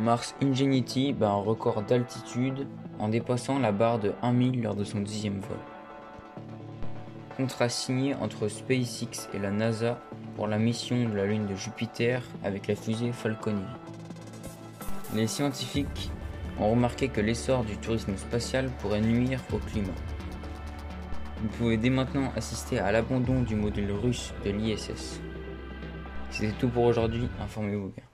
Mars Ingenuity bat un record d'altitude en dépassant la barre de 1000 lors de son dixième vol. Contrat signé entre SpaceX et la NASA pour la mission de la Lune de Jupiter avec la fusée Falcon Heavy. Les scientifiques ont remarqué que l'essor du tourisme spatial pourrait nuire au climat. Vous pouvez dès maintenant assister à l'abandon du module russe de l'ISS. C'était tout pour aujourd'hui, informez-vous bien.